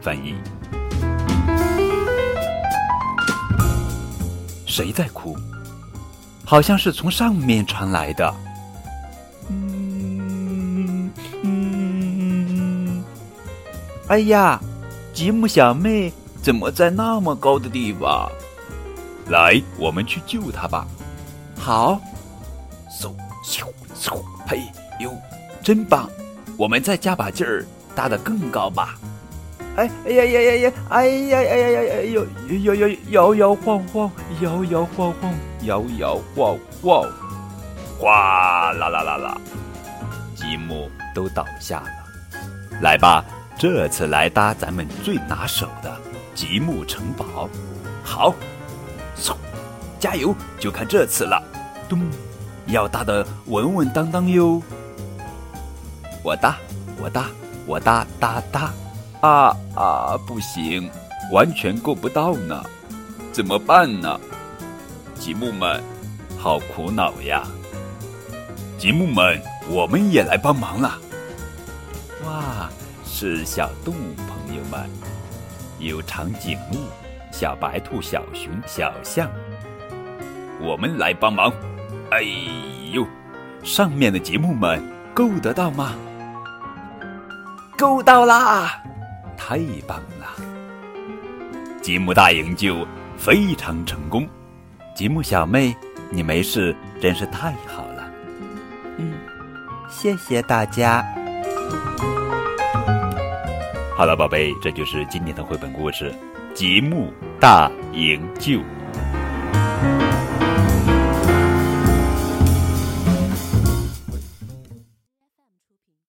翻译。谁在哭？好像是从上面传来的。嗯嗯嗯嗯。哎呀，吉姆小妹怎么在那么高的地方？来，我们去救她吧。好。嗖咻嗖，嘿呦，真棒！我们再加把劲儿，搭得更高吧。哎哎呀呀呀呀！哎呀哎呀呀呀！摇摇摇摇摇晃晃，摇摇晃晃，摇摇晃晃，哗啦啦啦啦！积木都倒下了。来吧，这次来搭咱们最拿手的积木城堡。好，嗖，加油！就看这次了。咚，要搭的稳稳当当哟。我搭，我搭，我搭搭搭。啊啊！不行，完全够不到呢，怎么办呢？积木们，好苦恼呀！积木们，我们也来帮忙了。哇，是小动物朋友们，有长颈鹿、小白兔、小熊、小象，我们来帮忙。哎呦，上面的积木们够得到吗？够到啦！太棒了！积木大营救非常成功，积木小妹，你没事真是太好了。嗯，谢谢大家。好了，宝贝，这就是今天的绘本故事《积木大营救》。